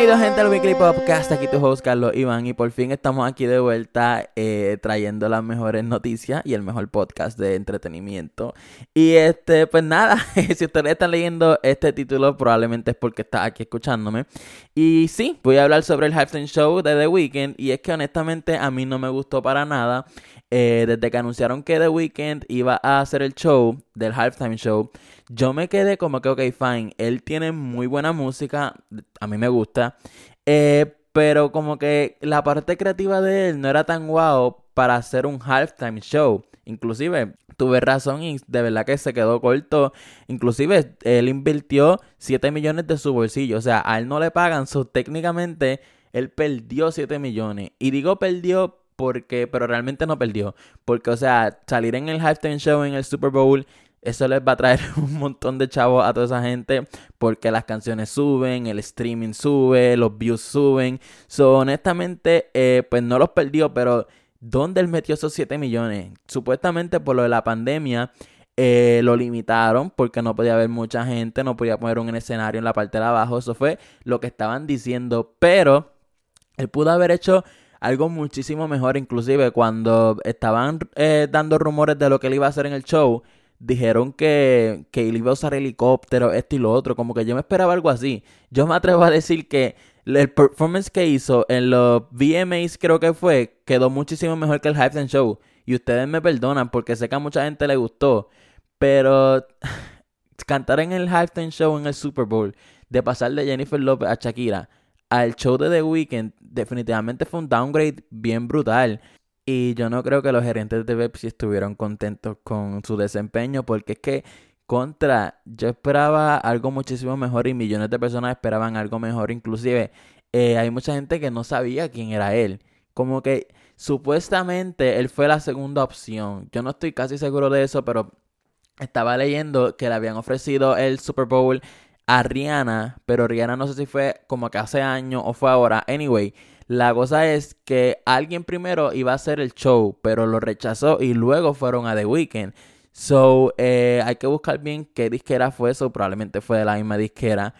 Bienvenidos gente al Weekly Podcast, aquí tu host Carlos Iván y por fin estamos aquí de vuelta eh, trayendo las mejores noticias y el mejor podcast de entretenimiento. Y este, pues nada, si ustedes están leyendo este título probablemente es porque está aquí escuchándome. Y sí, voy a hablar sobre el halftime show de The Weeknd y es que honestamente a mí no me gustó para nada. Eh, desde que anunciaron que The Weeknd iba a hacer el show del halftime show, yo me quedé como que, ok, fine, él tiene muy buena música, a mí me gusta, eh, pero como que la parte creativa de él no era tan guau para hacer un halftime show. Inclusive, tuve razón y de verdad que se quedó corto. Inclusive, él invirtió 7 millones de su bolsillo. O sea, a él no le pagan. So, técnicamente, él perdió 7 millones. Y digo perdió porque, pero realmente no perdió. Porque, o sea, salir en el halftime show en el Super Bowl, eso les va a traer un montón de chavos a toda esa gente. Porque las canciones suben, el streaming sube, los views suben. So, honestamente, eh, pues no los perdió, pero ¿dónde él metió esos 7 millones? Supuestamente por lo de la pandemia. Eh, lo limitaron porque no podía haber mucha gente, no podía poner un escenario en la parte de abajo. Eso fue lo que estaban diciendo. Pero él pudo haber hecho algo muchísimo mejor. Inclusive cuando estaban eh, dando rumores de lo que él iba a hacer en el show, dijeron que, que él iba a usar helicóptero, esto y lo otro. Como que yo me esperaba algo así. Yo me atrevo a decir que el performance que hizo en los VMAs creo que fue, quedó muchísimo mejor que el Halftime Show. Y ustedes me perdonan porque sé que a mucha gente le gustó. Pero cantar en el Halftime Show en el Super Bowl, de pasar de Jennifer Lopez a Shakira, al show de The Weeknd definitivamente fue un downgrade bien brutal. Y yo no creo que los gerentes de Pepsi estuvieron contentos con su desempeño porque es que contra, yo esperaba algo muchísimo mejor y millones de personas esperaban algo mejor. Inclusive eh, hay mucha gente que no sabía quién era él. Como que supuestamente él fue la segunda opción. Yo no estoy casi seguro de eso, pero estaba leyendo que le habían ofrecido el Super Bowl a Rihanna, pero Rihanna no sé si fue como que hace años o fue ahora. Anyway, la cosa es que alguien primero iba a hacer el show, pero lo rechazó y luego fueron a The Weeknd. So, eh, hay que buscar bien qué disquera fue eso. Probablemente fue de la misma disquera.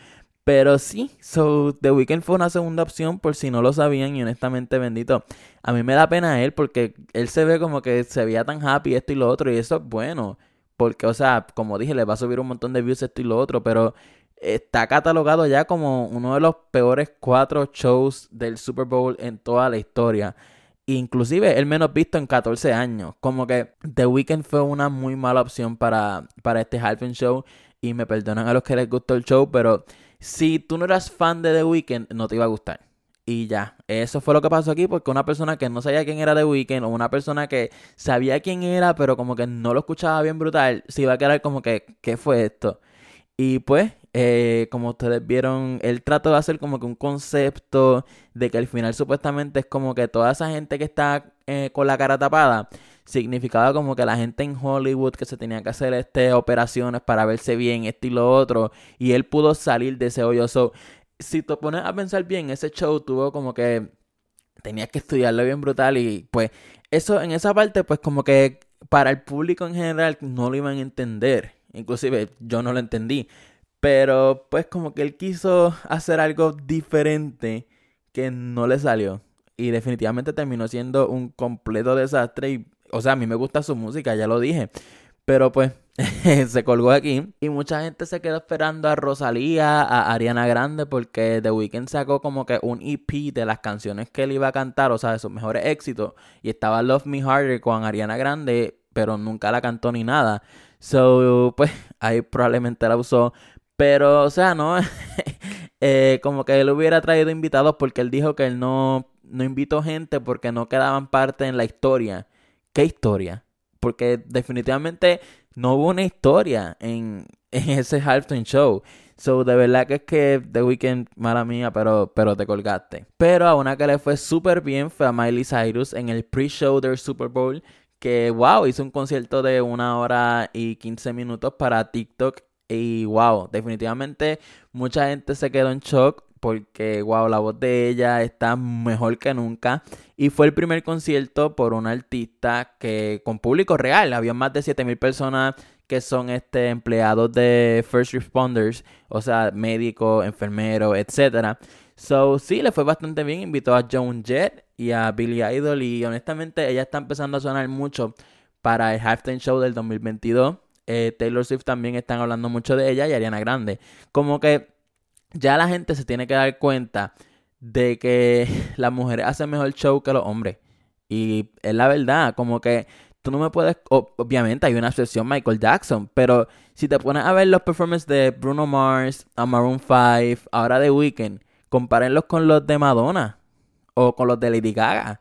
Pero sí, so The Weeknd fue una segunda opción por si no lo sabían y honestamente bendito. A mí me da pena él porque él se ve como que se veía tan happy esto y lo otro y eso es bueno. Porque, o sea, como dije, le va a subir un montón de views esto y lo otro, pero está catalogado ya como uno de los peores cuatro shows del Super Bowl en toda la historia. Inclusive el menos visto en 14 años. Como que The Weeknd fue una muy mala opción para, para este halftime show. Y me perdonan a los que les gustó el show, pero si tú no eras fan de The Weeknd, no te iba a gustar. Y ya, eso fue lo que pasó aquí porque una persona que no sabía quién era The Weeknd o una persona que sabía quién era pero como que no lo escuchaba bien brutal, se iba a quedar como que, ¿qué fue esto? Y pues eh, como ustedes vieron, él trató de hacer como que un concepto de que al final supuestamente es como que toda esa gente que está eh, con la cara tapada significaba como que la gente en Hollywood que se tenía que hacer este operaciones para verse bien, esto y lo otro, y él pudo salir de ese hoyo. si te pones a pensar bien, ese show tuvo como que tenías que estudiarlo bien brutal y pues eso en esa parte pues como que para el público en general no lo iban a entender. Inclusive yo no lo entendí. Pero pues como que él quiso hacer algo diferente que no le salió. Y definitivamente terminó siendo un completo desastre. Y, o sea, a mí me gusta su música, ya lo dije. Pero pues se colgó aquí. Y mucha gente se quedó esperando a Rosalía, a Ariana Grande, porque The Weeknd sacó como que un EP de las canciones que él iba a cantar, o sea, de sus mejores éxitos. Y estaba Love Me Harder con Ariana Grande, pero nunca la cantó ni nada. So, pues ahí probablemente la usó. Pero, o sea, no. eh, como que él hubiera traído invitados porque él dijo que él no, no invitó gente porque no quedaban parte en la historia. ¿Qué historia? Porque definitivamente no hubo una historia en, en ese halftime show. So, de verdad que es que The Weeknd, mala mía, pero, pero te colgaste. Pero a una que le fue súper bien fue a Miley Cyrus en el pre-show del Super Bowl. Que, wow, hizo un concierto de una hora y 15 minutos para TikTok y wow, definitivamente mucha gente se quedó en shock porque wow, la voz de ella está mejor que nunca. Y fue el primer concierto por una artista que con público real, había más de 7000 personas que son este empleados de first responders, o sea, médicos, enfermeros, etcétera. So, sí, le fue bastante bien. Invitó a Joan Jett y a Billy Idol. Y honestamente, ella está empezando a sonar mucho para el halftime show del 2022. Eh, Taylor Swift también están hablando mucho de ella y Ariana Grande. Como que ya la gente se tiene que dar cuenta de que las mujeres hacen mejor show que los hombres. Y es la verdad, como que tú no me puedes, obviamente hay una excepción Michael Jackson, pero si te pones a ver los performances de Bruno Mars, a Maroon 5, ahora de Weeknd, compárenlos con los de Madonna o con los de Lady Gaga,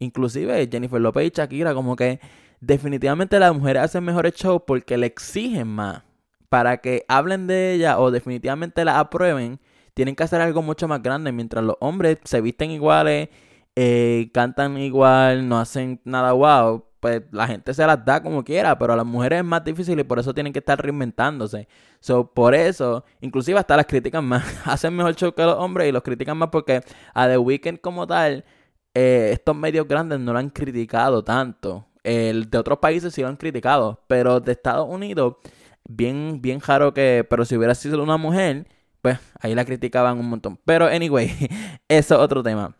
inclusive Jennifer Lopez y Shakira, como que definitivamente las mujeres hacen mejores shows porque le exigen más para que hablen de ella o definitivamente la aprueben, tienen que hacer algo mucho más grande, mientras los hombres se visten iguales, eh, cantan igual, no hacen nada wow, pues la gente se las da como quiera, pero a las mujeres es más difícil y por eso tienen que estar reinventándose. So, por eso, inclusive hasta las critican más, hacen mejor show que los hombres y los critican más porque a The Weeknd como tal, eh, estos medios grandes no lo han criticado tanto. El de otros países sí lo han criticado, pero de Estados Unidos, bien, bien raro que, pero si hubiera sido una mujer, pues ahí la criticaban un montón. Pero anyway, eso es otro tema.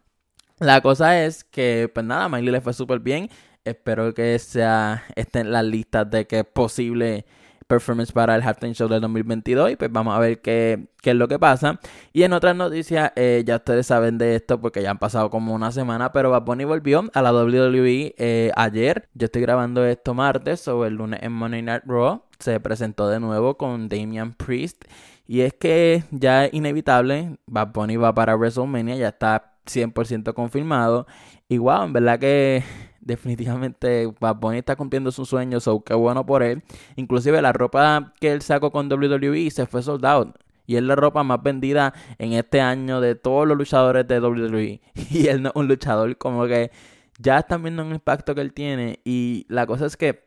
La cosa es que, pues nada, Miley le fue súper bien. Espero que sea esté en las listas de que es posible performance para el halftime show del 2022 y pues vamos a ver qué, qué es lo que pasa. Y en otras noticias, eh, ya ustedes saben de esto porque ya han pasado como una semana, pero Bad Bunny volvió a la WWE eh, ayer. Yo estoy grabando esto martes o el lunes en Monday Night Raw. Se presentó de nuevo con Damian Priest. Y es que ya es inevitable, Bad Bunny va para WrestleMania, ya está 100% confirmado. Y wow, en verdad que definitivamente Bad Bunny está cumpliendo sus sueños, so qué bueno por él. Inclusive la ropa que él sacó con WWE se fue sold out. Y es la ropa más vendida en este año de todos los luchadores de WWE. Y él no es un luchador, como que ya están viendo un impacto que él tiene. Y la cosa es que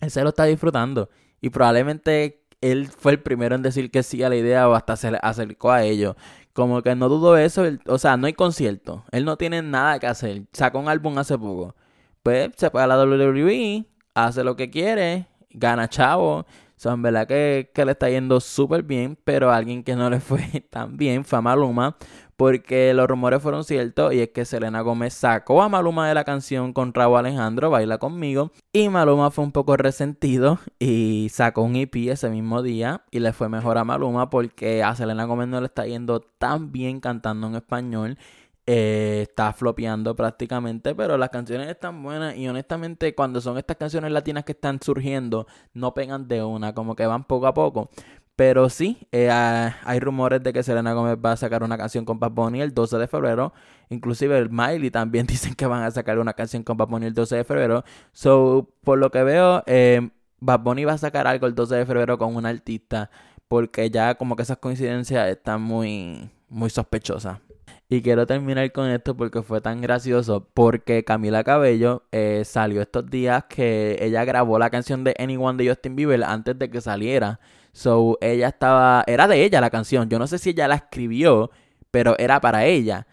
él se lo está disfrutando. Y probablemente él fue el primero en decir que sí a la idea o hasta se acercó a ello. Como que no dudo eso. o sea, no hay concierto. Él no tiene nada que hacer. Sacó un álbum hace poco pues se paga la WWE, hace lo que quiere, gana chavo. Son verdad que, que le está yendo súper bien, pero alguien que no le fue tan bien fue a Maluma, porque los rumores fueron ciertos y es que Selena Gómez sacó a Maluma de la canción con Raúl Alejandro, Baila conmigo, y Maluma fue un poco resentido y sacó un EP ese mismo día y le fue mejor a Maluma porque a Selena Gómez no le está yendo tan bien cantando en español eh, está flopeando prácticamente, pero las canciones están buenas y honestamente cuando son estas canciones latinas que están surgiendo, no pegan de una, como que van poco a poco. Pero sí, eh, hay rumores de que Selena Gómez va a sacar una canción con Bad Bunny el 12 de febrero. Inclusive el Miley también dicen que van a sacar una canción con Bad Bunny el 12 de febrero. So, por lo que veo, eh, Bad Bunny va a sacar algo el 12 de febrero con un artista. Porque ya como que esas coincidencias están muy, muy sospechosas. Y quiero terminar con esto porque fue tan gracioso. Porque Camila Cabello eh, salió estos días que ella grabó la canción de Anyone de Justin Bieber antes de que saliera. So ella estaba. Era de ella la canción. Yo no sé si ella la escribió, pero era para ella.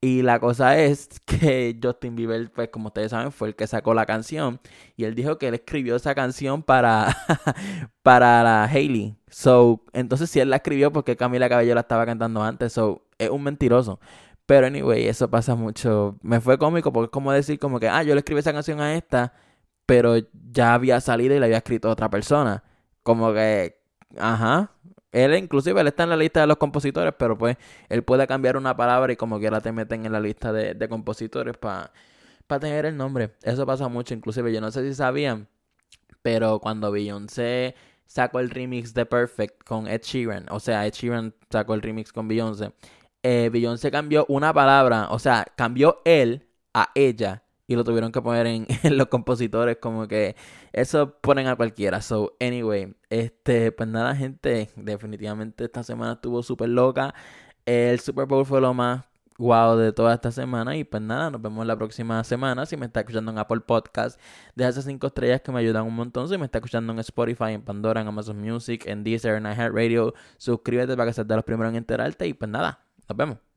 Y la cosa es que Justin Bieber, pues como ustedes saben, fue el que sacó la canción. Y él dijo que él escribió esa canción para, para la Hailey. So, entonces si él la escribió, porque Camila Cabello la estaba cantando antes. So, es un mentiroso. Pero anyway, eso pasa mucho. Me fue cómico porque es como decir como que, ah, yo le escribí esa canción a esta, pero ya había salido y la había escrito otra persona. Como que, ajá. Él inclusive él está en la lista de los compositores, pero pues él puede cambiar una palabra y como quiera te meten en la lista de, de compositores para tener el nombre. Eso pasa mucho, inclusive yo no sé si sabían, pero cuando Beyoncé sacó el remix de Perfect con Ed Sheeran, o sea, Ed Sheeran sacó el remix con Beyoncé, eh, Beyoncé cambió una palabra, o sea, cambió él a ella y lo tuvieron que poner en, los compositores como que eso ponen a cualquiera. So, anyway, este, pues nada, gente, definitivamente esta semana estuvo súper loca. El Super Bowl fue lo más guau de toda esta semana y pues nada, nos vemos la próxima semana. Si me está escuchando en Apple Podcast, deja esas cinco estrellas que me ayudan un montón. Si me está escuchando en Spotify, en Pandora, en Amazon Music, en Deezer, en iHeartRadio, suscríbete para que seas de los primeros en enterarte y pues nada, nos vemos.